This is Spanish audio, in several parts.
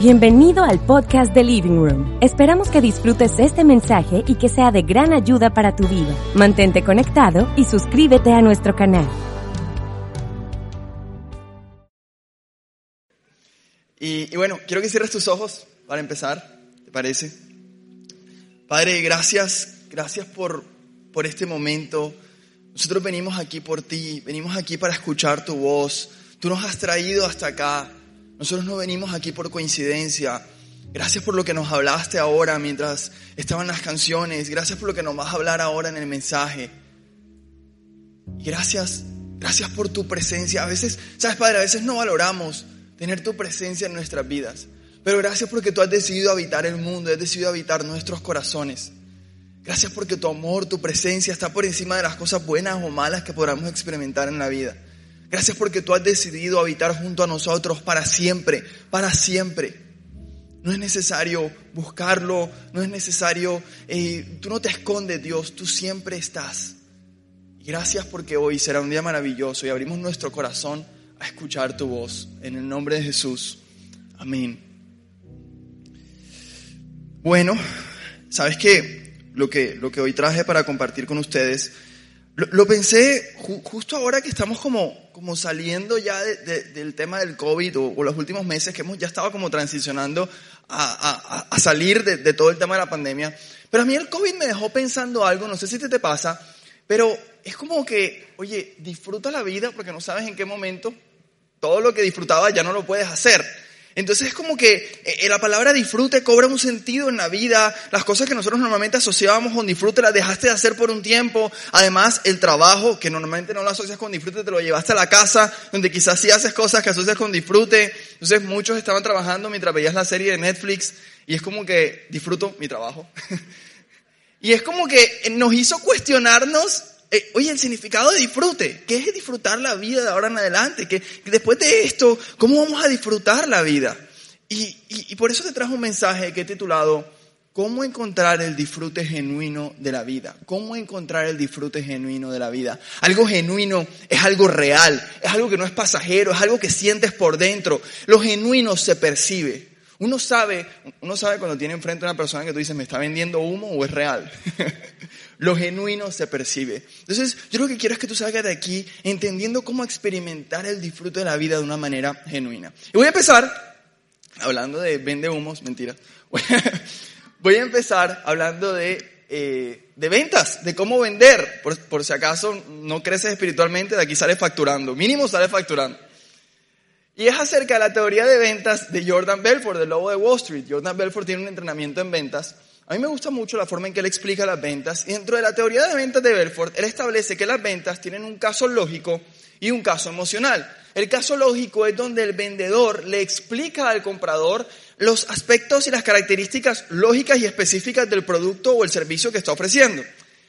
Bienvenido al podcast de Living Room. Esperamos que disfrutes este mensaje y que sea de gran ayuda para tu vida. Mantente conectado y suscríbete a nuestro canal. Y, bueno, quiero que cierres tus ojos para empezar, ¿te parece? Padre, gracias, gracias por, por este momento. Nosotros venimos aquí por ti, venimos aquí para escuchar tu voz. Tú nos has traído hasta acá. Nosotros no venimos aquí por coincidencia. Gracias por lo que nos hablaste ahora mientras estaban las canciones. Gracias por lo que nos vas a hablar ahora en el mensaje. Y gracias, gracias por tu presencia. A veces, sabes, Padre, a veces no valoramos tener tu presencia en nuestras vidas. Pero gracias porque tú has decidido habitar el mundo, has decidido habitar nuestros corazones. Gracias porque tu amor, tu presencia está por encima de las cosas buenas o malas que podamos experimentar en la vida. Gracias porque tú has decidido habitar junto a nosotros para siempre, para siempre. No es necesario buscarlo, no es necesario, eh, tú no te escondes Dios, tú siempre estás. Gracias porque hoy será un día maravilloso y abrimos nuestro corazón a escuchar tu voz. En el nombre de Jesús. Amén. Bueno, ¿sabes qué? Lo que, lo que hoy traje para compartir con ustedes, lo, pensé ju- justo ahora que estamos como, como saliendo ya de- de- del tema del COVID o, los últimos meses que hemos ya estado como transicionando a- a salir de, de todo el tema de la pandemia. Pero a mí el COVID me dejó pensando algo, no sé si te, te pasa, pero es como que, oye, disfruta la vida porque no sabes en qué momento todo lo que disfrutabas ya no lo puedes hacer. Entonces es como que eh, la palabra disfrute cobra un sentido en la vida. Las cosas que nosotros normalmente asociábamos con disfrute las dejaste de hacer por un tiempo. Además, el trabajo, que normalmente no lo asocias con disfrute, te lo llevaste a la casa, donde quizás sí haces cosas que asocias con disfrute. Entonces muchos estaban trabajando mientras veías la serie de Netflix y es como que disfruto mi trabajo. y es como que nos hizo cuestionarnos eh, oye, el significado de disfrute, ¿qué es disfrutar la vida de ahora en adelante? que después de esto, ¿cómo vamos a disfrutar la vida? Y, y, y por eso te trajo un mensaje que he titulado, ¿cómo encontrar el disfrute genuino de la vida? ¿Cómo encontrar el disfrute genuino de la vida? Algo genuino es algo real, es algo que no es pasajero, es algo que sientes por dentro. Lo genuino se percibe. Uno sabe, uno sabe cuando tiene enfrente a una persona que tú dices, ¿me está vendiendo humo o es real? Lo genuino se percibe. Entonces, yo lo que quiero es que tú salgas de aquí entendiendo cómo experimentar el disfrute de la vida de una manera genuina. Y voy a empezar hablando de vende humos, mentira. Voy a empezar hablando de, eh, de ventas, de cómo vender. Por, por si acaso no creces espiritualmente, de aquí sales facturando. Mínimo sales facturando. Y es acerca de la teoría de ventas de Jordan Belfort, del lobo de Wall Street. Jordan Belfort tiene un entrenamiento en ventas. A mí me gusta mucho la forma en que él explica las ventas. Y dentro de la teoría de ventas de Belfort, él establece que las ventas tienen un caso lógico y un caso emocional. El caso lógico es donde el vendedor le explica al comprador los aspectos y las características lógicas y específicas del producto o el servicio que está ofreciendo.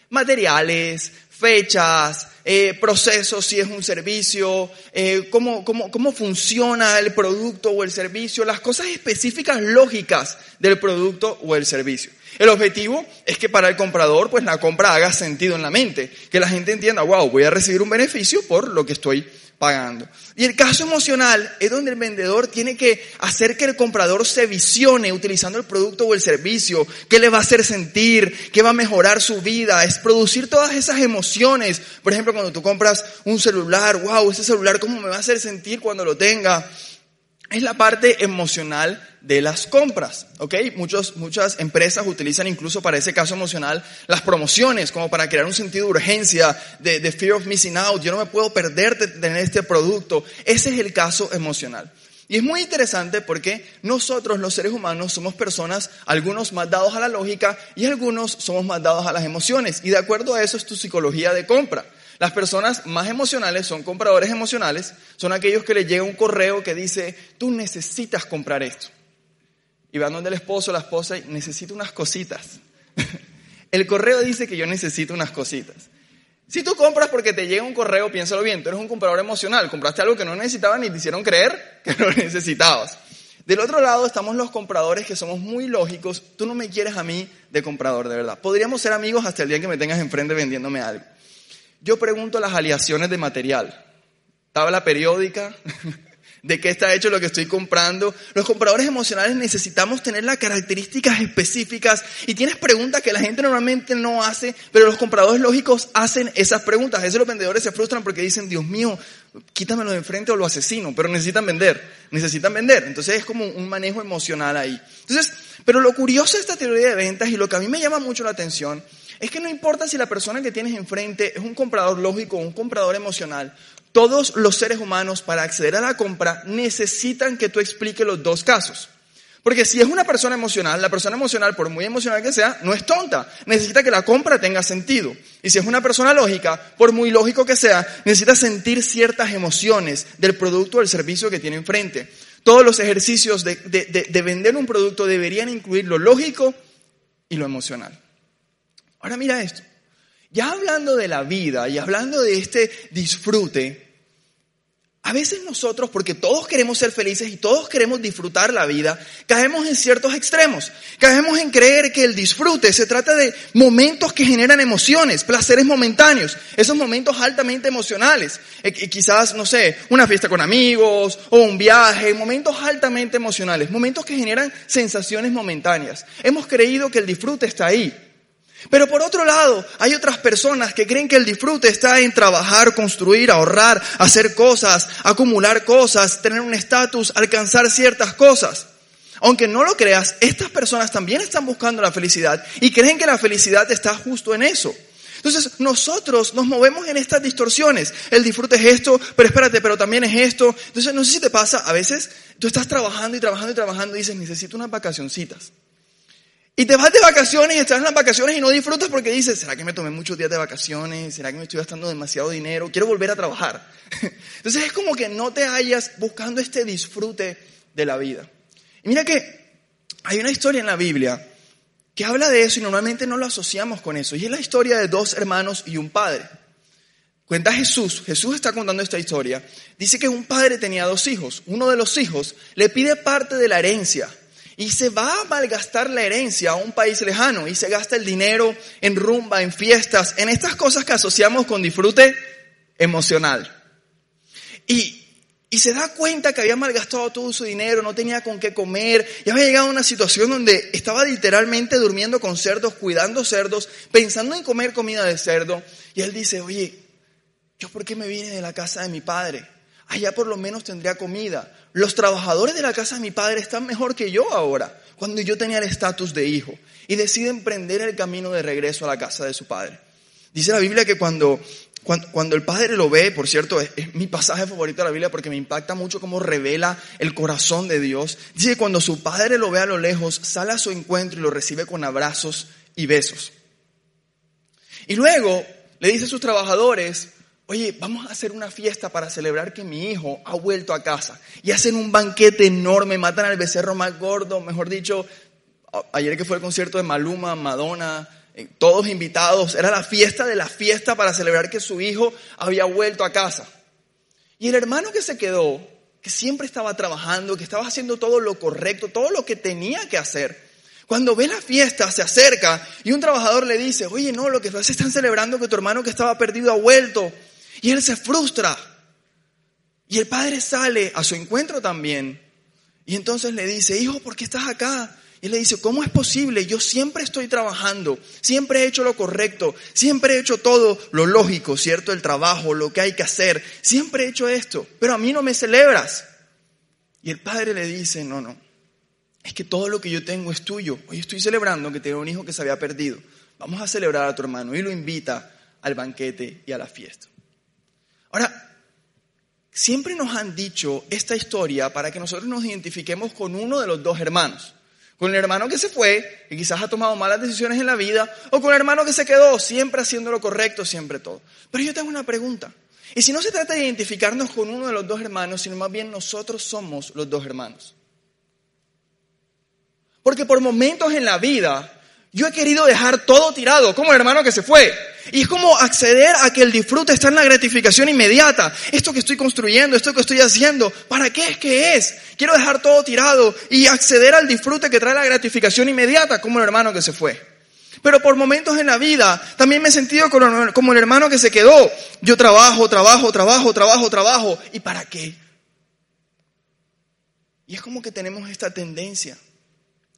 Materiales, fechas, eh, procesos, si es un servicio, eh, cómo, cómo, cómo funciona el producto o el servicio, las cosas específicas lógicas del producto o el servicio. El objetivo es que para el comprador, pues la compra haga sentido en la mente, que la gente entienda, wow, voy a recibir un beneficio por lo que estoy pagando. Y el caso emocional es donde el vendedor tiene que hacer que el comprador se visione utilizando el producto o el servicio, qué le va a hacer sentir, qué va a mejorar su vida, es producir todas esas emociones. Por ejemplo, cuando tú compras un celular, wow, ese celular, ¿cómo me va a hacer sentir cuando lo tenga? Es la parte emocional de las compras, ¿ok? Muchos, muchas empresas utilizan incluso para ese caso emocional las promociones como para crear un sentido de urgencia, de, de fear of missing out. Yo no me puedo perder de tener este producto. Ese es el caso emocional. Y es muy interesante porque nosotros los seres humanos somos personas, algunos más dados a la lógica y algunos somos más dados a las emociones. Y de acuerdo a eso es tu psicología de compra. Las personas más emocionales son compradores emocionales, son aquellos que les llega un correo que dice, tú necesitas comprar esto. Y van donde el esposo, la esposa, y necesito unas cositas. el correo dice que yo necesito unas cositas. Si tú compras porque te llega un correo, piénsalo bien, tú eres un comprador emocional, compraste algo que no necesitabas ni te hicieron creer que lo necesitabas. Del otro lado estamos los compradores que somos muy lógicos, tú no me quieres a mí de comprador, de verdad. Podríamos ser amigos hasta el día que me tengas enfrente vendiéndome algo. Yo pregunto las aleaciones de material, tabla periódica, de qué está hecho lo que estoy comprando. Los compradores emocionales necesitamos tener las características específicas y tienes preguntas que la gente normalmente no hace, pero los compradores lógicos hacen esas preguntas. A veces los vendedores se frustran porque dicen, Dios mío, quítamelo de enfrente o lo asesino, pero necesitan vender, necesitan vender. Entonces es como un manejo emocional ahí. Entonces, pero lo curioso de esta teoría de ventas y lo que a mí me llama mucho la atención es que no importa si la persona que tienes enfrente es un comprador lógico o un comprador emocional, todos los seres humanos para acceder a la compra necesitan que tú expliques los dos casos. Porque si es una persona emocional, la persona emocional, por muy emocional que sea, no es tonta. Necesita que la compra tenga sentido. Y si es una persona lógica, por muy lógico que sea, necesita sentir ciertas emociones del producto o del servicio que tiene enfrente. Todos los ejercicios de, de vender un producto deberían incluir lo lógico y lo emocional. Ahora mira esto. Ya hablando de la vida y hablando de este disfrute, a veces nosotros, porque todos queremos ser felices y todos queremos disfrutar la vida, caemos en ciertos extremos. Caemos en creer que el disfrute se trata de momentos que generan emociones, placeres momentáneos, esos momentos altamente emocionales. Eh, quizás, no sé, una fiesta con amigos o un viaje, momentos altamente emocionales, momentos que generan sensaciones momentáneas. Hemos creído que el disfrute está ahí. Pero por otro lado, hay otras personas que creen que el disfrute está en trabajar, construir, ahorrar, hacer cosas, acumular cosas, tener un estatus, alcanzar ciertas cosas. Aunque no lo creas, estas personas también están buscando la felicidad y creen que la felicidad está justo en eso. Entonces nosotros nos movemos en estas distorsiones. El disfrute es esto, pero espérate, pero también es esto. Entonces no sé si te pasa, a veces tú estás trabajando y trabajando y trabajando y dices, necesito unas vacacioncitas. Y te vas de vacaciones y estás en las vacaciones y no disfrutas porque dices, ¿será que me tomé muchos días de vacaciones? ¿Será que me estoy gastando demasiado dinero? Quiero volver a trabajar. Entonces es como que no te hallas buscando este disfrute de la vida. Y mira que hay una historia en la Biblia que habla de eso y normalmente no lo asociamos con eso. Y es la historia de dos hermanos y un padre. Cuenta Jesús, Jesús está contando esta historia. Dice que un padre tenía dos hijos. Uno de los hijos le pide parte de la herencia y se va a malgastar la herencia a un país lejano y se gasta el dinero en rumba, en fiestas, en estas cosas que asociamos con disfrute emocional. Y, y se da cuenta que había malgastado todo su dinero, no tenía con qué comer, y había llegado a una situación donde estaba literalmente durmiendo con cerdos, cuidando cerdos, pensando en comer comida de cerdo. Y él dice, oye, ¿yo por qué me vine de la casa de mi padre? allá por lo menos tendría comida. Los trabajadores de la casa de mi padre están mejor que yo ahora, cuando yo tenía el estatus de hijo, y decide emprender el camino de regreso a la casa de su padre. Dice la Biblia que cuando, cuando, el padre lo ve, por cierto, es, es, mi pasaje favorito de la Biblia porque me impacta mucho cómo revela el corazón de Dios. Dice que cuando su padre lo ve a lo lejos, sale a su encuentro y lo recibe con abrazos y besos. Y luego le dice a sus trabajadores, oye, vamos a hacer una fiesta para celebrar que mi hijo ha vuelto a casa. Y hacen un banquete enorme, matan al becerro más gordo, mejor dicho, ayer que fue el concierto de Maluma, Madonna, eh, todos invitados, era la fiesta de la fiesta para celebrar que su hijo había vuelto a casa. Y el hermano que se quedó, que siempre estaba trabajando, que estaba haciendo todo lo correcto, todo lo que tenía que hacer, cuando ve la fiesta, se acerca y un trabajador le dice, oye, no, lo que se están celebrando que tu hermano que estaba perdido ha vuelto. Y él se frustra. Y el padre sale a su encuentro también. Y entonces le dice, hijo, ¿por qué estás acá? Y le dice, ¿cómo es posible? Yo siempre estoy trabajando, siempre he hecho lo correcto, siempre he hecho todo lo lógico, ¿cierto? El trabajo, lo que hay que hacer, siempre he hecho esto, pero a mí no me celebras. Y el padre le dice, no, no, es que todo lo que yo tengo es tuyo. Hoy estoy celebrando que tengo un hijo que se había perdido. Vamos a celebrar a tu hermano. Y lo invita al banquete y a la fiesta. Ahora, siempre nos han dicho esta historia para que nosotros nos identifiquemos con uno de los dos hermanos. Con el hermano que se fue, que quizás ha tomado malas decisiones en la vida, o con el hermano que se quedó, siempre haciendo lo correcto, siempre todo. Pero yo tengo una pregunta. Y si no se trata de identificarnos con uno de los dos hermanos, sino más bien nosotros somos los dos hermanos. Porque por momentos en la vida yo he querido dejar todo tirado, como el hermano que se fue. Y es como acceder a que el disfrute está en la gratificación inmediata. Esto que estoy construyendo, esto que estoy haciendo, ¿para qué es que es? Quiero dejar todo tirado y acceder al disfrute que trae la gratificación inmediata, como el hermano que se fue. Pero por momentos en la vida también me he sentido como el hermano que se quedó. Yo trabajo, trabajo, trabajo, trabajo, trabajo. ¿Y para qué? Y es como que tenemos esta tendencia.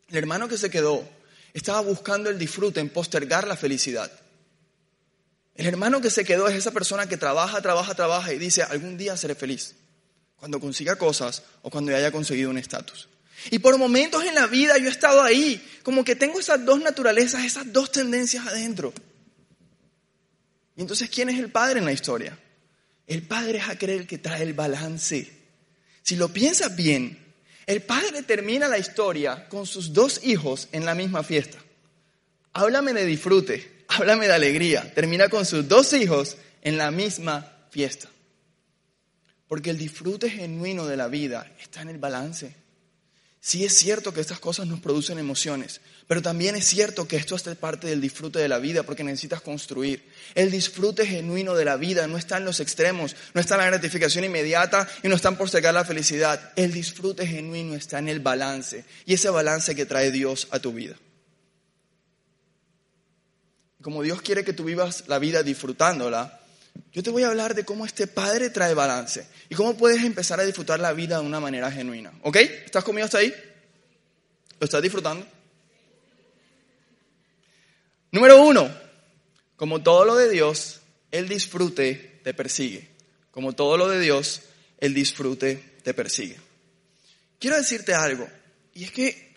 El hermano que se quedó estaba buscando el disfrute en postergar la felicidad. El hermano que se quedó es esa persona que trabaja, trabaja, trabaja y dice, algún día seré feliz, cuando consiga cosas o cuando haya conseguido un estatus. Y por momentos en la vida yo he estado ahí, como que tengo esas dos naturalezas, esas dos tendencias adentro. Y entonces, ¿quién es el padre en la historia? El padre es aquel que trae el balance. Si lo piensas bien, el padre termina la historia con sus dos hijos en la misma fiesta. Háblame de disfrute, háblame de alegría. Termina con sus dos hijos en la misma fiesta. Porque el disfrute genuino de la vida está en el balance. Sí es cierto que estas cosas nos producen emociones, pero también es cierto que esto es parte del disfrute de la vida porque necesitas construir. El disfrute genuino de la vida no está en los extremos, no está en la gratificación inmediata y no está en postergar la felicidad. El disfrute genuino está en el balance y ese balance que trae Dios a tu vida. Como Dios quiere que tú vivas la vida disfrutándola, yo te voy a hablar de cómo este Padre trae balance y cómo puedes empezar a disfrutar la vida de una manera genuina. ¿Ok? ¿Estás conmigo hasta ahí? ¿Lo estás disfrutando? Número uno, como todo lo de Dios, el disfrute te persigue. Como todo lo de Dios, el disfrute te persigue. Quiero decirte algo, y es que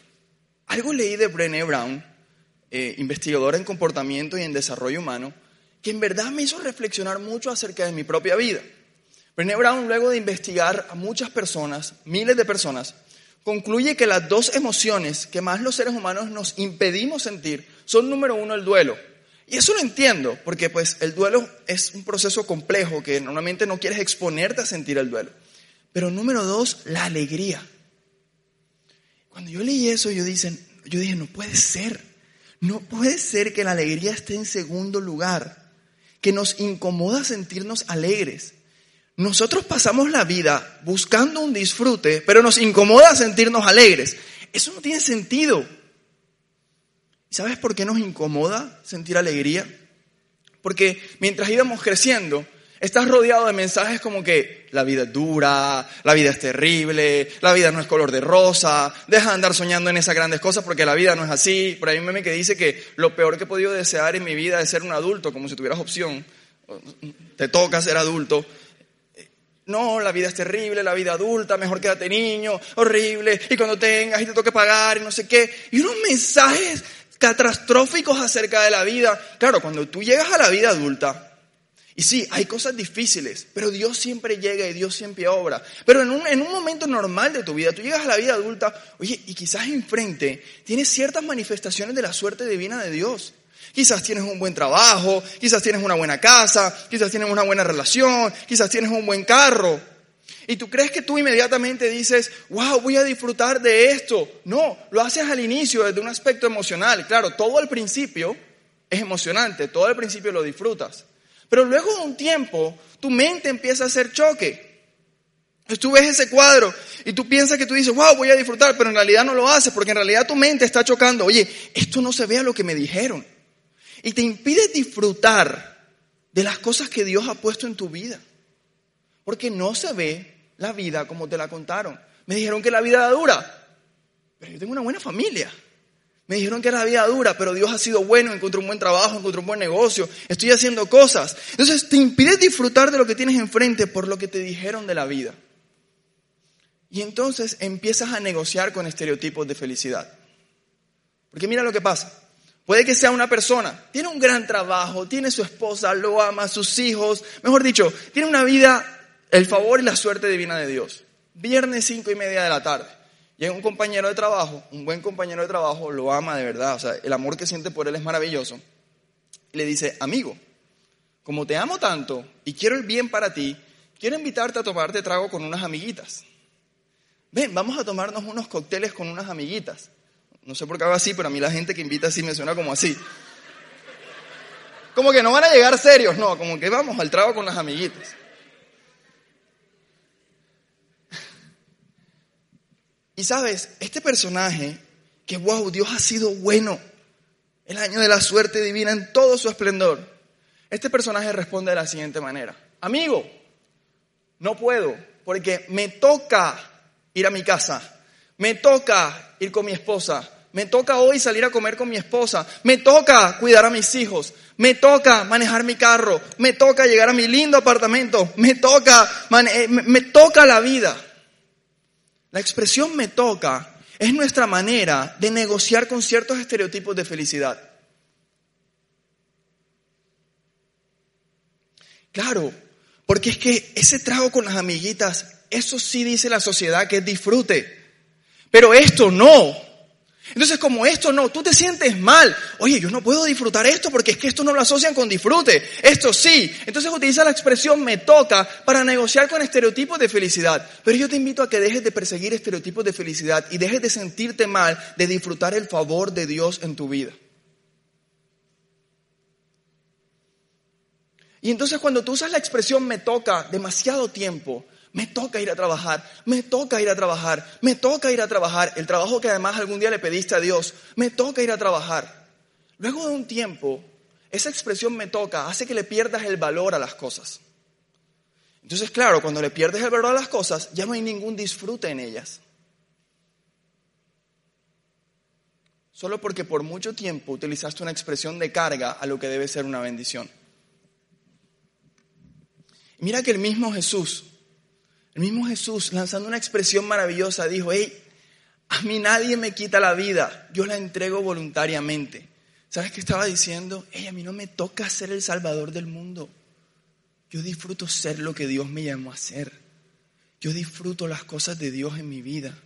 algo leí de Brené Brown, eh, investigadora en comportamiento y en desarrollo humano, que en verdad me hizo reflexionar mucho acerca de mi propia vida. Brené Brown, luego de investigar a muchas personas, miles de personas, concluye que las dos emociones que más los seres humanos nos impedimos sentir son, número uno, el duelo. Y eso lo entiendo, porque pues el duelo es un proceso complejo que normalmente no quieres exponerte a sentir el duelo. Pero número dos, la alegría. Cuando yo leí eso, yo, dicen, yo dije, no puede ser. No puede ser que la alegría esté en segundo lugar que nos incomoda sentirnos alegres. Nosotros pasamos la vida buscando un disfrute, pero nos incomoda sentirnos alegres. Eso no tiene sentido. ¿Sabes por qué nos incomoda sentir alegría? Porque mientras íbamos creciendo, estás rodeado de mensajes como que la vida es dura, la vida es terrible, la vida no es color de rosa, deja de andar soñando en esas grandes cosas porque la vida no es así. Por ahí un meme que dice que lo peor que he podido desear en mi vida es ser un adulto, como si tuvieras opción. Te toca ser adulto. No, la vida es terrible, la vida adulta, mejor quédate niño, horrible, y cuando tengas y te toque pagar y no sé qué. Y unos mensajes catastróficos acerca de la vida. Claro, cuando tú llegas a la vida adulta, y sí, hay cosas difíciles, pero Dios siempre llega y Dios siempre obra. Pero en un, en un momento normal de tu vida, tú llegas a la vida adulta, oye, y quizás enfrente tienes ciertas manifestaciones de la suerte divina de Dios. Quizás tienes un buen trabajo, quizás tienes una buena casa, quizás tienes una buena relación, quizás tienes un buen carro. Y tú crees que tú inmediatamente dices, wow, voy a disfrutar de esto. No, lo haces al inicio desde un aspecto emocional. Claro, todo al principio es emocionante, todo al principio lo disfrutas. Pero luego de un tiempo, tu mente empieza a hacer choque. Tú ves ese cuadro y tú piensas que tú dices, wow, voy a disfrutar, pero en realidad no lo haces, porque en realidad tu mente está chocando. Oye, esto no se ve a lo que me dijeron. Y te impide disfrutar de las cosas que Dios ha puesto en tu vida. Porque no se ve la vida como te la contaron. Me dijeron que la vida era dura, pero yo tengo una buena familia. Me dijeron que era vida dura, pero Dios ha sido bueno, encontré un buen trabajo, encontré un buen negocio, estoy haciendo cosas. Entonces te impides disfrutar de lo que tienes enfrente por lo que te dijeron de la vida. Y entonces empiezas a negociar con estereotipos de felicidad. Porque mira lo que pasa. Puede que sea una persona, tiene un gran trabajo, tiene su esposa, lo ama, sus hijos, mejor dicho, tiene una vida, el favor y la suerte divina de Dios. Viernes cinco y media de la tarde. Llega un compañero de trabajo, un buen compañero de trabajo, lo ama de verdad, o sea, el amor que siente por él es maravilloso. Y le dice, amigo, como te amo tanto y quiero el bien para ti, quiero invitarte a tomarte trago con unas amiguitas. Ven, vamos a tomarnos unos cócteles con unas amiguitas. No sé por qué hago así, pero a mí la gente que invita así me suena como así. Como que no van a llegar serios, no, como que vamos al trago con las amiguitas. Y sabes, este personaje, que wow, Dios ha sido bueno, el año de la suerte divina en todo su esplendor, este personaje responde de la siguiente manera, amigo, no puedo, porque me toca ir a mi casa, me toca ir con mi esposa, me toca hoy salir a comer con mi esposa, me toca cuidar a mis hijos, me toca manejar mi carro, me toca llegar a mi lindo apartamento, me toca, eh, me toca la vida. La expresión me toca es nuestra manera de negociar con ciertos estereotipos de felicidad. Claro, porque es que ese trago con las amiguitas, eso sí dice la sociedad que disfrute. Pero esto no. Entonces, como esto no, tú te sientes mal. Oye, yo no puedo disfrutar esto porque es que esto no lo asocian con disfrute. Esto sí. Entonces utiliza la expresión me toca para negociar con estereotipos de felicidad. Pero yo te invito a que dejes de perseguir estereotipos de felicidad y dejes de sentirte mal de disfrutar el favor de Dios en tu vida. Y entonces cuando tú usas la expresión me toca demasiado tiempo, me toca ir a trabajar, me toca ir a trabajar, me toca ir a trabajar. El trabajo que además algún día le pediste a Dios, me toca ir a trabajar. Luego de un tiempo, esa expresión me toca hace que le pierdas el valor a las cosas. Entonces, claro, cuando le pierdes el valor a las cosas, ya no hay ningún disfrute en ellas. Solo porque por mucho tiempo utilizaste una expresión de carga a lo que debe ser una bendición. Mira que el mismo Jesús el mismo Jesús, lanzando una expresión maravillosa, dijo, hey, a mí nadie me quita la vida, yo la entrego voluntariamente. ¿Sabes qué estaba diciendo? Hey, a mí no me toca ser el salvador del mundo. Yo disfruto ser lo que Dios me llamó a ser. Yo disfruto las cosas de Dios en mi vida.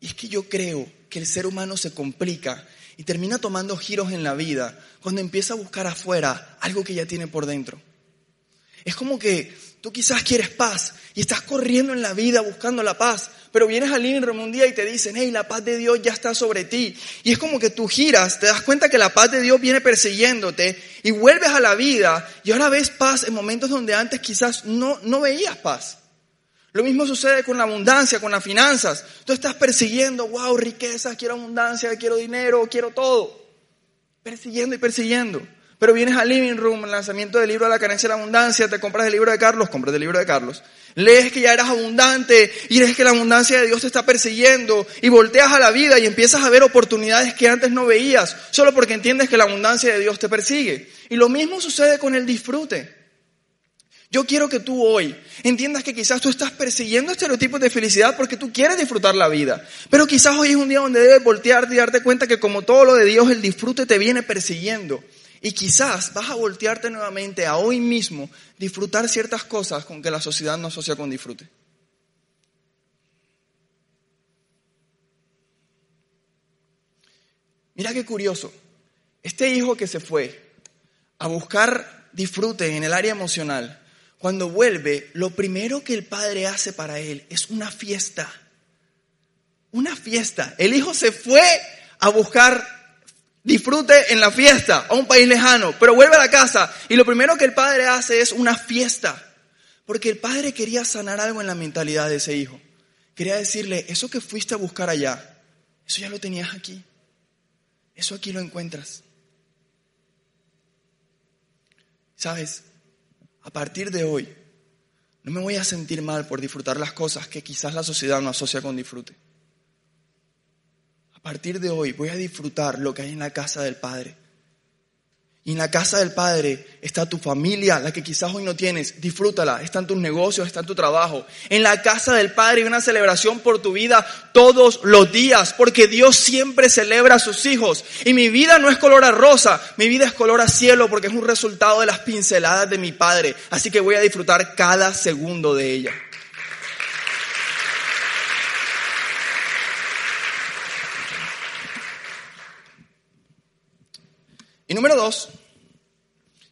Y es que yo creo que el ser humano se complica y termina tomando giros en la vida cuando empieza a buscar afuera algo que ya tiene por dentro. Es como que tú quizás quieres paz y estás corriendo en la vida buscando la paz, pero vienes al living room un día y te dicen, hey, la paz de Dios ya está sobre ti. Y es como que tú giras, te das cuenta que la paz de Dios viene persiguiéndote y vuelves a la vida y ahora ves paz en momentos donde antes quizás no, no veías paz. Lo mismo sucede con la abundancia, con las finanzas. Tú estás persiguiendo, wow, riquezas, quiero abundancia, quiero dinero, quiero todo. Persiguiendo y persiguiendo. Pero vienes al living room, el lanzamiento del libro de la carencia de la abundancia, te compras el libro de Carlos, compras el libro de Carlos, lees que ya eras abundante y lees que la abundancia de Dios te está persiguiendo y volteas a la vida y empiezas a ver oportunidades que antes no veías, solo porque entiendes que la abundancia de Dios te persigue. Y lo mismo sucede con el disfrute. Yo quiero que tú hoy entiendas que quizás tú estás persiguiendo estereotipos de felicidad porque tú quieres disfrutar la vida. Pero quizás hoy es un día donde debes voltearte y darte cuenta que como todo lo de Dios, el disfrute te viene persiguiendo. Y quizás vas a voltearte nuevamente a hoy mismo disfrutar ciertas cosas con que la sociedad no asocia con disfrute. Mira qué curioso. Este hijo que se fue a buscar disfrute en el área emocional, cuando vuelve, lo primero que el padre hace para él es una fiesta. Una fiesta. El hijo se fue a buscar disfrute en la fiesta a un país lejano, pero vuelve a la casa y lo primero que el padre hace es una fiesta. Porque el padre quería sanar algo en la mentalidad de ese hijo. Quería decirle, eso que fuiste a buscar allá, eso ya lo tenías aquí. Eso aquí lo encuentras. ¿Sabes? A partir de hoy, no me voy a sentir mal por disfrutar las cosas que quizás la sociedad no asocia con disfrute. A partir de hoy voy a disfrutar lo que hay en la casa del Padre. Y en la casa del Padre está tu familia, la que quizás hoy no tienes. Disfrútala. Están tus negocios, está tu trabajo. En la casa del Padre hay una celebración por tu vida todos los días, porque Dios siempre celebra a sus hijos. Y mi vida no es color a rosa, mi vida es color a cielo, porque es un resultado de las pinceladas de mi Padre. Así que voy a disfrutar cada segundo de ella. Y número dos,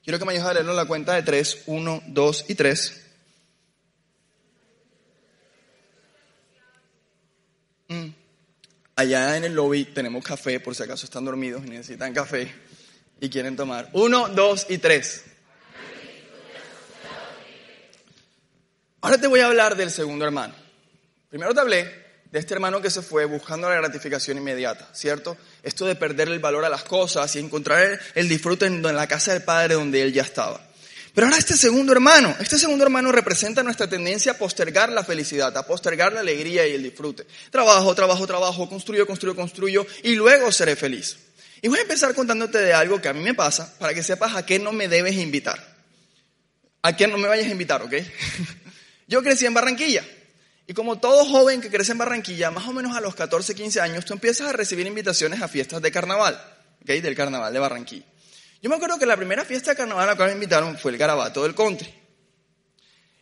quiero que me ayudes a leerlo en la cuenta de tres, uno, dos y tres. Mm. Allá en el lobby tenemos café, por si acaso están dormidos y necesitan café y quieren tomar. Uno, dos y tres. Ahora te voy a hablar del segundo hermano. Primero te hablé de este hermano que se fue buscando la gratificación inmediata, ¿cierto? Esto de perder el valor a las cosas y encontrar el disfrute en la casa del Padre donde él ya estaba. Pero ahora este segundo hermano, este segundo hermano representa nuestra tendencia a postergar la felicidad, a postergar la alegría y el disfrute. Trabajo, trabajo, trabajo, construyo, construyo, construyo y luego seré feliz. Y voy a empezar contándote de algo que a mí me pasa para que sepas a qué no me debes invitar. A qué no me vayas a invitar, ¿ok? Yo crecí en Barranquilla. Y como todo joven que crece en Barranquilla, más o menos a los 14, 15 años, tú empiezas a recibir invitaciones a fiestas de carnaval, ¿okay? del carnaval de Barranquilla. Yo me acuerdo que la primera fiesta de carnaval a la cual me invitaron fue el garabato del country.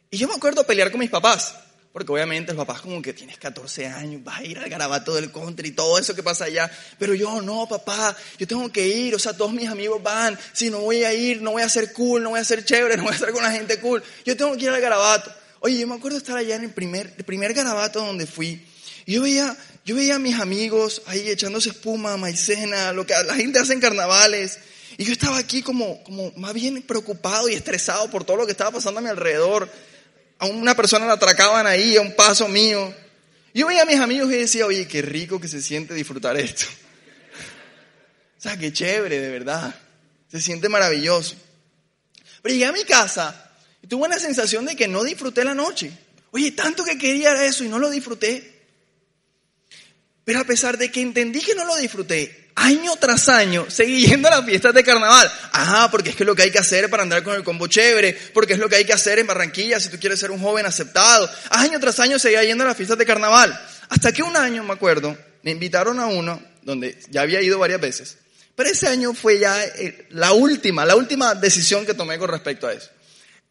Y yo me acuerdo pelear con mis papás, porque obviamente los papás como que tienes 14 años, vas a ir al garabato del country y todo eso que pasa allá. Pero yo, no, papá, yo tengo que ir, o sea, todos mis amigos van, si no voy a ir, no voy a ser cool, no voy a ser chévere, no voy a estar con la gente cool, yo tengo que ir al garabato. Oye, yo me acuerdo estar allá en el primer, el primer garabato donde fui. Y yo veía, yo veía a mis amigos ahí echándose espuma, maicena, lo que la gente hace en carnavales. Y yo estaba aquí como, como más bien preocupado y estresado por todo lo que estaba pasando a mi alrededor. A una persona la atracaban ahí, a un paso mío. Yo veía a mis amigos y decía, oye, qué rico que se siente disfrutar esto. O sea, qué chévere, de verdad. Se siente maravilloso. Pero llegué a mi casa y tuve una sensación de que no disfruté la noche. Oye, tanto que quería eso y no lo disfruté. Pero a pesar de que entendí que no lo disfruté, año tras año seguí yendo a las fiestas de carnaval. Ajá, porque es que lo que hay que hacer para andar con el combo chévere, porque es lo que hay que hacer en Barranquilla si tú quieres ser un joven aceptado. Año tras año seguía yendo a las fiestas de carnaval. Hasta que un año, me acuerdo, me invitaron a uno donde ya había ido varias veces. Pero ese año fue ya eh, la última, la última decisión que tomé con respecto a eso.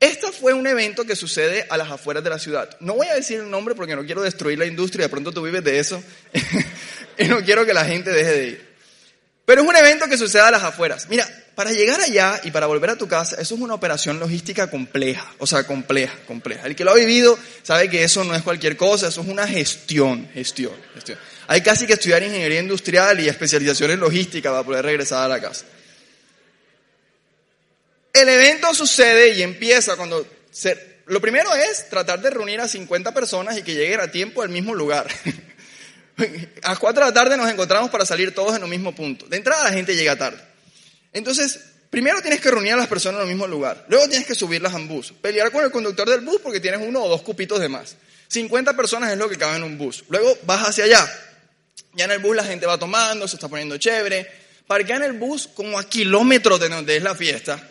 Este fue un evento que sucede a las afueras de la ciudad. No voy a decir el nombre porque no quiero destruir la industria, de pronto tú vives de eso y no quiero que la gente deje de ir. Pero es un evento que sucede a las afueras. Mira, para llegar allá y para volver a tu casa, eso es una operación logística compleja, o sea, compleja, compleja. El que lo ha vivido sabe que eso no es cualquier cosa, eso es una gestión, gestión, gestión. Hay casi que estudiar ingeniería industrial y especialización en logística para poder regresar a la casa. El evento sucede y empieza cuando... Lo primero es tratar de reunir a 50 personas y que lleguen a tiempo al mismo lugar. a las 4 de la tarde nos encontramos para salir todos en el mismo punto. De entrada la gente llega tarde. Entonces, primero tienes que reunir a las personas en el mismo lugar. Luego tienes que subirlas a un bus. Pelear con el conductor del bus porque tienes uno o dos cupitos de más. 50 personas es lo que cabe en un bus. Luego vas hacia allá. Ya en el bus la gente va tomando, se está poniendo chévere. Parquea en el bus como a kilómetros de donde es la fiesta.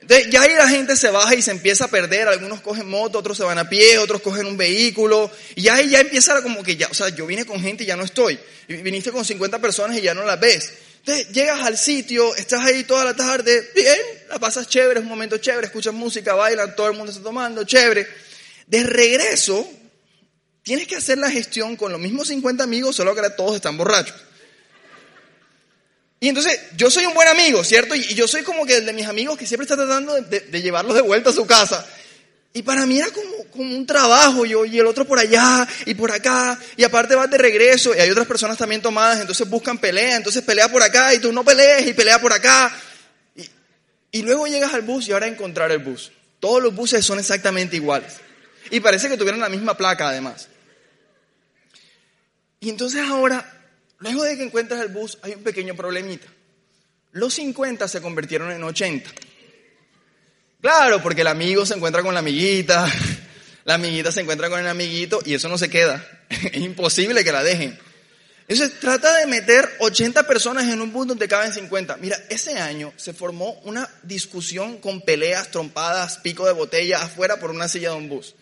Entonces, ya ahí la gente se baja y se empieza a perder. Algunos cogen moto, otros se van a pie, otros cogen un vehículo. Y ahí ya empieza como que ya, o sea, yo vine con gente y ya no estoy. Viniste con 50 personas y ya no las ves. Entonces, llegas al sitio, estás ahí toda la tarde, bien, la pasas chévere, es un momento chévere, escuchas música, bailan, todo el mundo está tomando, chévere. De regreso, tienes que hacer la gestión con los mismos 50 amigos, solo que ahora todos están borrachos. Y entonces yo soy un buen amigo, ¿cierto? Y, yo soy como que el de mis amigos que siempre está tratando de, llevarlos de vuelta a su casa. Y para mí era como, un trabajo, yo, y el otro por allá, y por acá, y aparte vas de regreso, y hay otras personas también tomadas, entonces buscan pelea, entonces pelea por acá, y tú no pelees, y pelea por acá. Y, luego llegas al bus y ahora encontrar el bus. Todos los buses son exactamente iguales. Y parece que tuvieron la misma placa además. Y entonces ahora Luego de que encuentras el bus hay un pequeño problemita. Los 50 se convirtieron en 80. Claro, porque el amigo se encuentra con la amiguita, la amiguita se encuentra con el amiguito y eso no se queda. Es imposible que la dejen. Entonces trata de meter 80 personas en un bus donde caben 50. Mira, ese año se formó una discusión con peleas, trompadas, pico de botella afuera por una silla de un bus.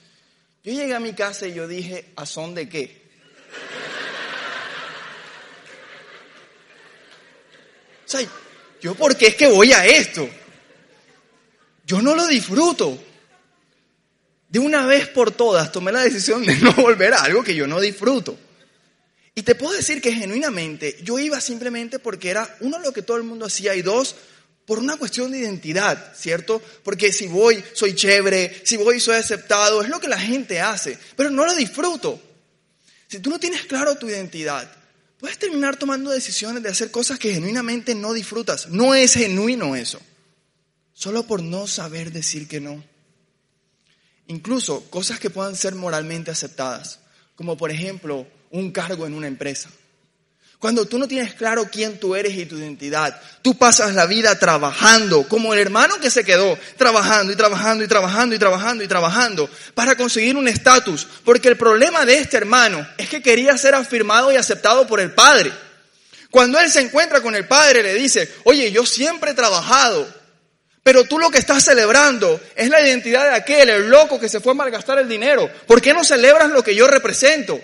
Yo llegué a mi casa y yo dije, ¿a son de qué? O sea, yo por qué es que voy a esto? Yo no lo disfruto. De una vez por todas tomé la decisión de no volver a algo que yo no disfruto. Y te puedo decir que genuinamente yo iba simplemente porque era, uno, lo que todo el mundo hacía y dos, por una cuestión de identidad, ¿cierto? Porque si voy, soy chévere, si voy, soy aceptado, es lo que la gente hace, pero no lo disfruto. Si tú no tienes claro tu identidad, puedes terminar tomando decisiones de hacer cosas que genuinamente no disfrutas. No es genuino eso, solo por no saber decir que no. Incluso cosas que puedan ser moralmente aceptadas, como por ejemplo un cargo en una empresa. Cuando tú no tienes claro quién tú eres y tu identidad, tú pasas la vida trabajando, como el hermano que se quedó, trabajando y trabajando y trabajando y trabajando y trabajando para conseguir un estatus. Porque el problema de este hermano es que quería ser afirmado y aceptado por el padre. Cuando él se encuentra con el padre, le dice, oye, yo siempre he trabajado, pero tú lo que estás celebrando es la identidad de aquel, el loco que se fue a malgastar el dinero. ¿Por qué no celebras lo que yo represento?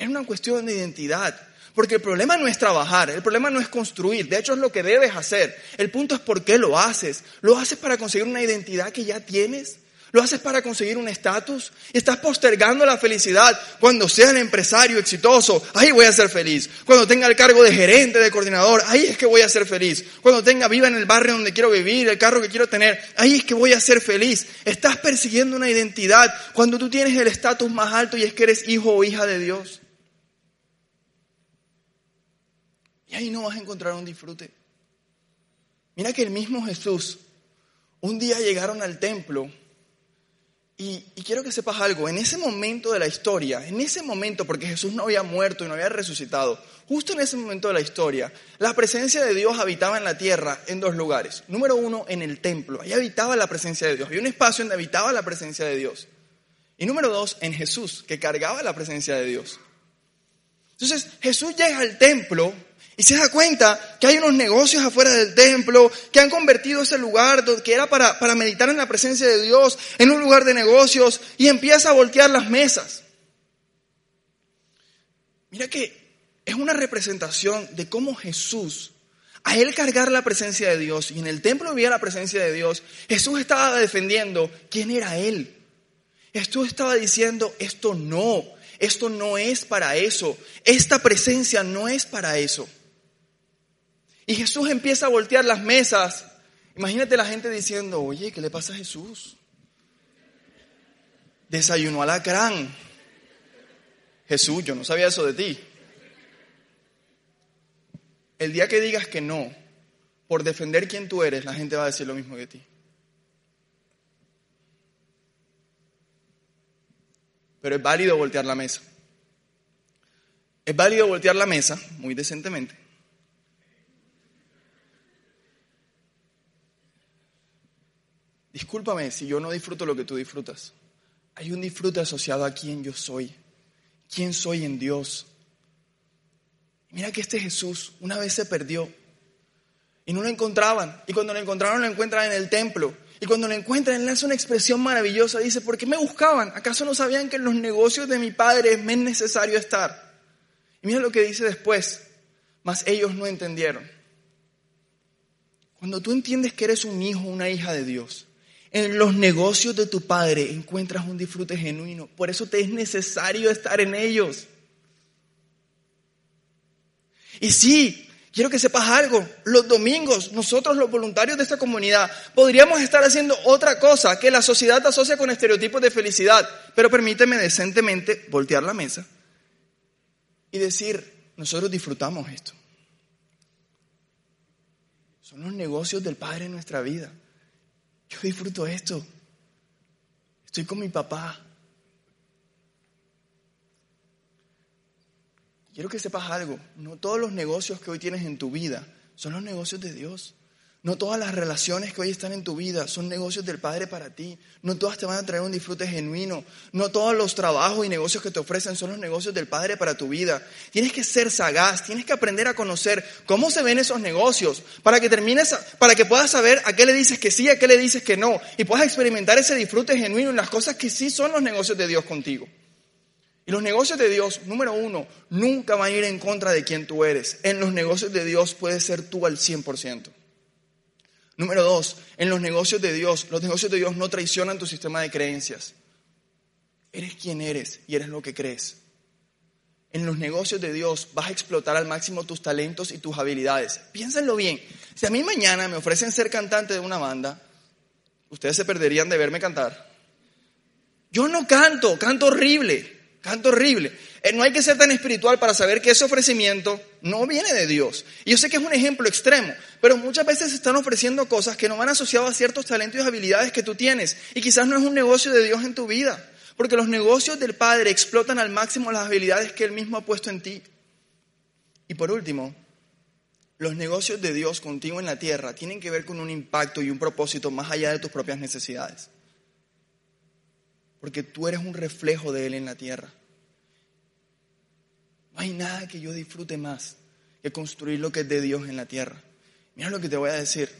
Es una cuestión de identidad. Porque el problema no es trabajar, el problema no es construir, de hecho es lo que debes hacer. El punto es por qué lo haces. ¿Lo haces para conseguir una identidad que ya tienes? ¿Lo haces para conseguir un estatus? ¿Estás postergando la felicidad cuando sea el empresario exitoso? Ahí voy a ser feliz. Cuando tenga el cargo de gerente, de coordinador, ahí es que voy a ser feliz. Cuando tenga viva en el barrio donde quiero vivir, el carro que quiero tener, ahí es que voy a ser feliz. Estás persiguiendo una identidad cuando tú tienes el estatus más alto y es que eres hijo o hija de Dios. Y ahí no vas a encontrar un disfrute. Mira que el mismo Jesús, un día llegaron al templo y, quiero que sepas algo, en ese momento de la historia, en ese momento, porque Jesús no había muerto y no había resucitado, justo en ese momento de la historia, la presencia de Dios habitaba en la tierra en dos lugares. Número uno, en el templo, ahí habitaba la presencia de Dios, había un espacio donde habitaba la presencia de Dios. Y número dos, en Jesús, que cargaba la presencia de Dios. Entonces Jesús llega al templo y se da cuenta que hay unos negocios afuera del templo que han convertido ese lugar que era para, para meditar en la presencia de Dios en un lugar de negocios y empieza a voltear las mesas. Mira que es una representación de cómo Jesús, a él cargar la presencia de Dios y en el templo vivía la presencia de Dios, Jesús estaba defendiendo quién era él. Jesús estaba diciendo, esto no, esto no es para eso, esta presencia no es para eso. Y Jesús empieza a voltear las mesas. Imagínate la gente diciendo, oye, ¿qué le pasa a Jesús? Desayunó alacrán. Jesús, yo no sabía eso de ti. El día que digas que no, por defender quién tú eres, la gente va a decir lo mismo de ti. Pero es válido voltear la mesa. Es válido voltear la mesa, muy decentemente, Discúlpame si yo no disfruto lo que tú disfrutas. Hay un disfrute asociado a quién yo soy, quién soy en Dios. Mira que este Jesús una vez se perdió y no lo encontraban. Y cuando lo encontraron lo encuentran en el templo. Y cuando lo encuentran, él hace una expresión maravillosa. Dice, ¿por qué me buscaban? ¿Acaso no sabían que en los negocios de mi padre me es necesario estar? Y mira lo que dice después. Mas ellos no entendieron. Cuando tú entiendes que eres un hijo, una hija de Dios, en los negocios de tu Padre encuentras un disfrute genuino. Por eso te es necesario estar en ellos. Y sí, quiero que sepas algo. Los domingos, nosotros los voluntarios de esta comunidad, podríamos estar haciendo otra cosa que la sociedad asocia con estereotipos de felicidad. Pero permíteme decentemente voltear la mesa y decir, nosotros disfrutamos esto. Son los negocios del Padre en nuestra vida. Yo disfruto esto. Estoy con mi papá. Quiero que sepas algo. No todos los negocios que hoy tienes en tu vida son los negocios de Dios. No todas las relaciones que hoy están en tu vida son negocios del Padre para ti. No todas te van a traer un disfrute genuino. No todos los trabajos y negocios que te ofrecen son los negocios del Padre para tu vida. Tienes que ser sagaz, tienes que aprender a conocer cómo se ven esos negocios para que termines, para que puedas saber a qué le dices que sí, a qué le dices que no y puedas experimentar ese disfrute genuino en las cosas que sí son los negocios de Dios contigo. Y los negocios de Dios, número uno, nunca van a ir en contra de quien tú eres. En los negocios de Dios puedes ser tú al 100%. Número dos, en los negocios de Dios, los negocios de Dios no traicionan tu sistema de creencias. Eres quien eres y eres lo que crees. En los negocios de Dios vas a explotar al máximo tus talentos y tus habilidades. Piénsenlo bien. Si a mí mañana me ofrecen ser cantante de una banda, ustedes se perderían de verme cantar. Yo no canto, canto horrible. Canto horrible. Eh, no hay que ser tan espiritual para saber que ese ofrecimiento no viene de Dios. Y yo sé que es un ejemplo extremo, pero muchas veces se están ofreciendo cosas que no van asociadas a ciertos talentos y habilidades que tú tienes. Y quizás no es un negocio de Dios en tu vida, porque los negocios del Padre explotan al máximo las habilidades que Él mismo ha puesto en ti. Y por último, los negocios de Dios contigo en la tierra tienen que ver con un impacto y un propósito más allá de tus propias necesidades porque tú eres un reflejo de Él en la tierra. No hay nada que yo disfrute más que construir lo que es de Dios en la tierra. Mira lo que te voy a decir.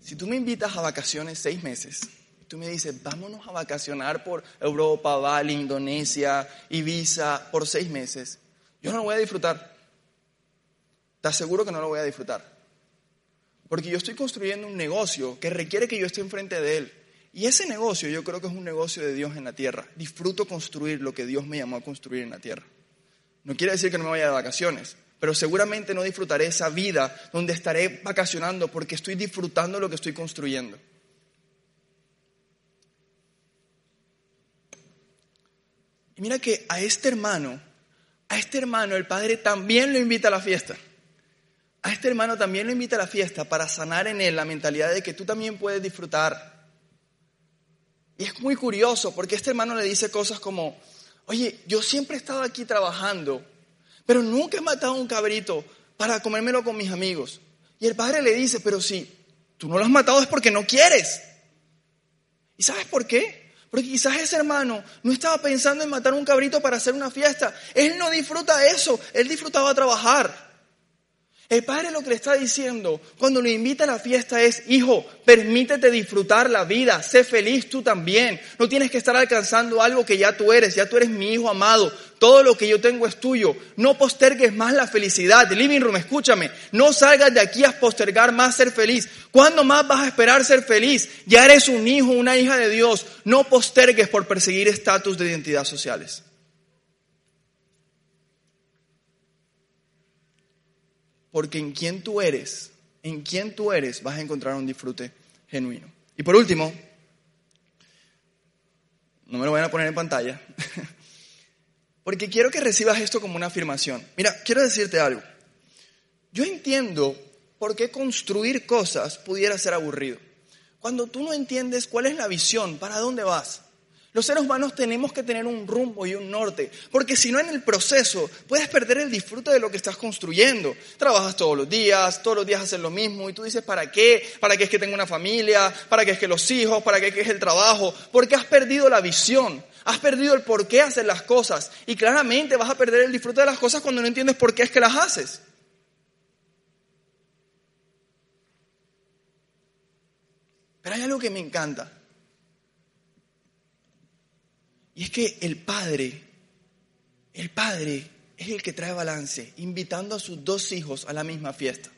Si tú me invitas a vacaciones seis meses, tú me dices, vámonos a vacacionar por Europa, Bali, Indonesia, Ibiza, por seis meses, yo no lo voy a disfrutar. Te aseguro que no lo voy a disfrutar. Porque yo estoy construyendo un negocio que requiere que yo esté enfrente de él. Y ese negocio yo creo que es un negocio de Dios en la tierra. Disfruto construir lo que Dios me llamó a construir en la tierra. No quiere decir que no me vaya de vacaciones, pero seguramente no disfrutaré esa vida donde estaré vacacionando porque estoy disfrutando lo que estoy construyendo. Y mira que a este hermano, a este hermano el padre también lo invita a la fiesta. A este hermano también lo invita a la fiesta para sanar en él la mentalidad de que tú también puedes disfrutar y es muy curioso porque este hermano le dice cosas como, oye, yo siempre he estado aquí trabajando, pero nunca he matado un cabrito para comérmelo con mis amigos. Y el padre le dice, pero si tú no lo has matado es porque no quieres. ¿Y sabes por qué? Porque quizás ese hermano no estaba pensando en matar un cabrito para hacer una fiesta. Él no disfruta eso, él disfrutaba trabajar. El padre lo que le está diciendo cuando le invita a la fiesta es, hijo, permítete disfrutar la vida, sé feliz tú también. No tienes que estar alcanzando algo que ya tú eres, ya tú eres mi hijo amado. Todo lo que yo tengo es tuyo. No postergues más la felicidad. Living Room, escúchame, no salgas de aquí a postergar más ser feliz. ¿Cuándo más vas a esperar ser feliz? Ya eres un hijo, una hija de Dios. No postergues por perseguir estatus de identidad sociales. Porque en quien tú eres, en quien tú eres, vas a encontrar un disfrute genuino. Y por último, no me lo vayan a poner en pantalla, porque quiero que recibas esto como una afirmación. Mira, quiero decirte algo. Yo entiendo por qué construir cosas pudiera ser aburrido. Cuando tú no entiendes cuál es la visión, para dónde vas, los seres humanos tenemos que tener un rumbo y un norte, porque si no en el proceso puedes perder el disfrute de lo que estás construyendo. Trabajas todos los días, todos los días haces lo mismo y tú dices, ¿para qué? ¿Para qué es que tengo una familia? ¿Para qué es que los hijos? ¿Para qué es el trabajo? Porque has perdido la visión, has perdido el por qué hacer las cosas y claramente vas a perder el disfrute de las cosas cuando no entiendes por qué es que las haces. Pero hay algo que me encanta. Y es que el Padre, el Padre es el que trae balance, invitando a sus dos hijos a la misma fiesta.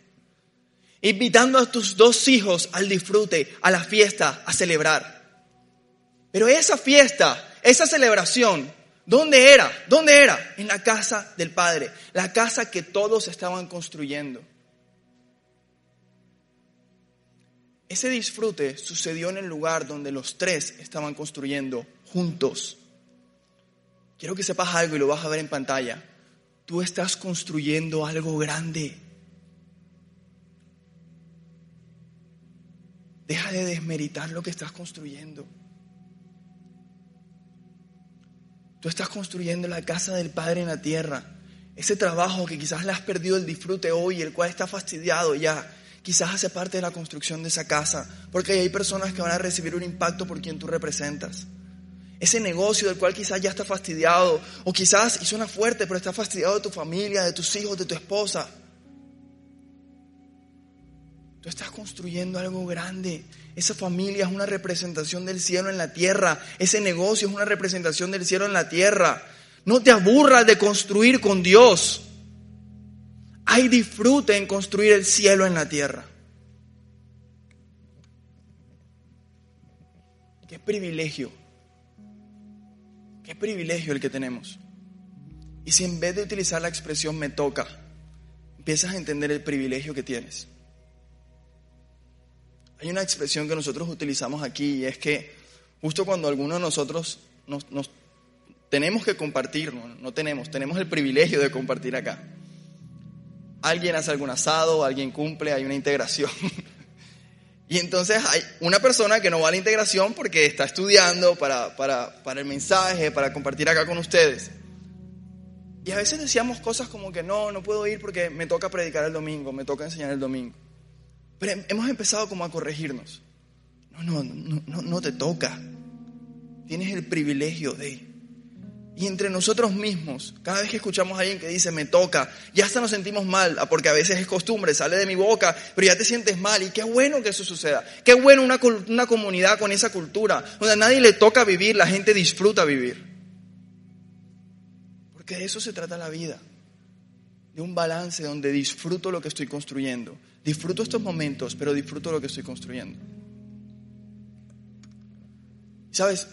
Invitando a tus dos hijos al disfrute, a la fiesta, a celebrar. Pero esa fiesta, esa celebración, ¿dónde era? ¿Dónde era? En la casa del Padre, la casa que todos estaban construyendo. Ese disfrute sucedió en el lugar donde los tres estaban construyendo juntos. Quiero que sepas algo y lo vas a ver en pantalla. Tú estás construyendo algo grande. Deja de desmeritar lo que estás construyendo. Tú estás construyendo la casa del Padre en la tierra. Ese trabajo que quizás le has perdido el disfrute hoy, el cual está fastidiado ya. Quizás hace parte de la construcción de esa casa, porque hay personas que van a recibir un impacto por quien tú representas. Ese negocio del cual quizás ya está fastidiado, o quizás, y suena fuerte, pero está fastidiado de tu familia, de tus hijos, de tu esposa. Tú estás construyendo algo grande. Esa familia es una representación del cielo en la tierra. Ese negocio es una representación del cielo en la tierra. No te aburras de construir con Dios. Hay disfrute en construir el cielo en la tierra. Qué privilegio. Qué privilegio el que tenemos. Y si en vez de utilizar la expresión me toca, empiezas a entender el privilegio que tienes. Hay una expresión que nosotros utilizamos aquí y es que justo cuando alguno de nosotros nos, tenemos que compartir, no, tenemos, tenemos el privilegio de compartir acá. Alguien hace algún asado, alguien cumple, hay una integración. y entonces hay una persona que no va a la integración porque está estudiando para, para, para el mensaje, para compartir acá con ustedes. Y a veces decíamos cosas como que no, no puedo ir porque me toca predicar el domingo, me toca enseñar el domingo. Pero hemos empezado como a corregirnos. No, no, no, no te toca. Tienes el privilegio de ir. Y entre nosotros mismos, cada vez que escuchamos a alguien que dice me toca, ya hasta nos sentimos mal, ah, porque a veces es costumbre, sale de mi boca, pero ya te sientes mal. Y qué bueno que eso suceda. Qué bueno una, una comunidad con esa cultura, donde a nadie le toca vivir, la gente disfruta vivir. Porque de eso se trata la vida. De un balance donde disfruto lo que estoy construyendo Disfruto estos momentos, pero disfruto lo que estoy construyendo. ¿Sabes?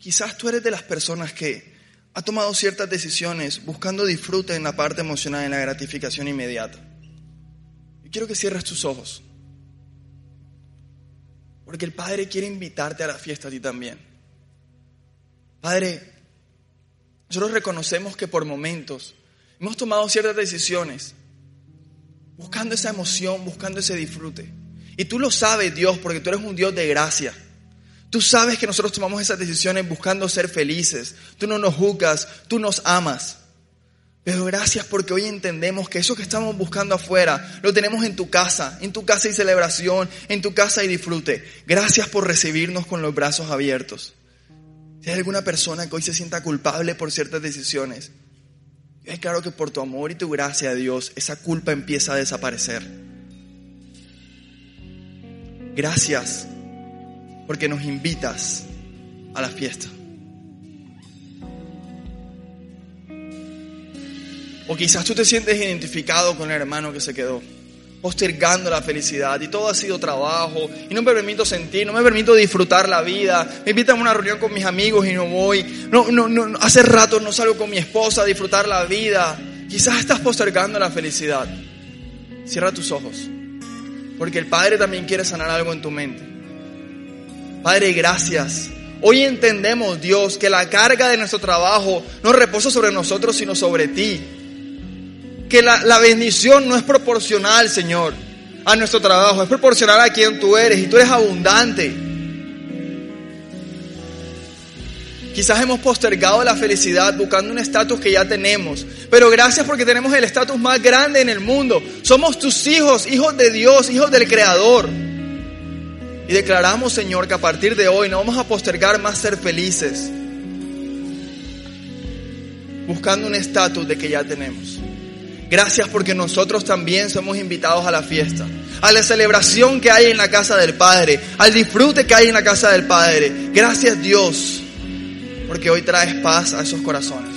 Quizás tú eres de las personas que ha tomado ciertas decisiones buscando disfrute en la parte emocional, en la gratificación inmediata. Yo quiero que cierres tus ojos. Porque el Padre quiere invitarte a la fiesta a ti también. Padre, nosotros reconocemos que por momentos hemos tomado ciertas decisiones buscando esa emoción, buscando ese disfrute. Y tú lo sabes, Dios, porque tú eres un Dios de gracia. Tú sabes que nosotros tomamos esas decisiones buscando ser felices. Tú no nos juzgas, tú nos amas. Pero gracias porque hoy entendemos que eso que estamos buscando afuera lo tenemos en tu casa, en tu casa y celebración, en tu casa y disfrute. Gracias por recibirnos con los brazos abiertos. Si hay alguna persona que hoy se sienta culpable por ciertas decisiones, es claro que por tu amor y tu gracia, Dios, esa culpa empieza a desaparecer. Gracias porque nos invitas a la fiesta. O quizás tú te sientes identificado con el hermano que se quedó postergando la felicidad y todo ha sido trabajo y no me permito sentir, no me permito disfrutar la vida. Me invitan a una reunión con mis amigos y no voy. No, no, no, hace rato no salgo con mi esposa a disfrutar la vida. Quizás estás postergando la felicidad. Cierra tus ojos, porque el Padre también quiere sanar algo en tu mente. Padre, gracias. Hoy entendemos, Dios, que la carga de nuestro trabajo no reposa sobre nosotros, sino sobre ti que la, bendición no es proporcional, Señor, a nuestro trabajo, es proporcional a quien tú eres y tú eres abundante. Quizás hemos postergado la felicidad buscando un estatus que ya tenemos, pero gracias porque tenemos el estatus más grande en el mundo. Somos tus hijos, hijos de Dios, hijos del Creador. Y declaramos, Señor, que a partir de hoy no vamos a postergar más ser felices, buscando un estatus de que ya tenemos. Gracias porque nosotros también somos invitados a la fiesta, a la celebración que hay en la casa del Padre, al disfrute que hay en la casa del Padre. Gracias Dios, porque hoy traes paz a esos corazones.